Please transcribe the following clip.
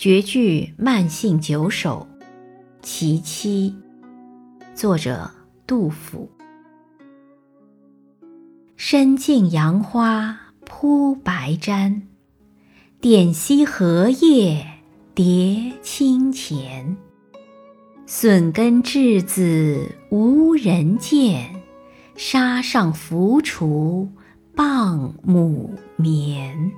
绝句慢性九首·其七，作者杜甫。深径杨花铺白毡，点溪荷叶叠清钱。笋根稚子无人见，沙上浮雏傍母眠。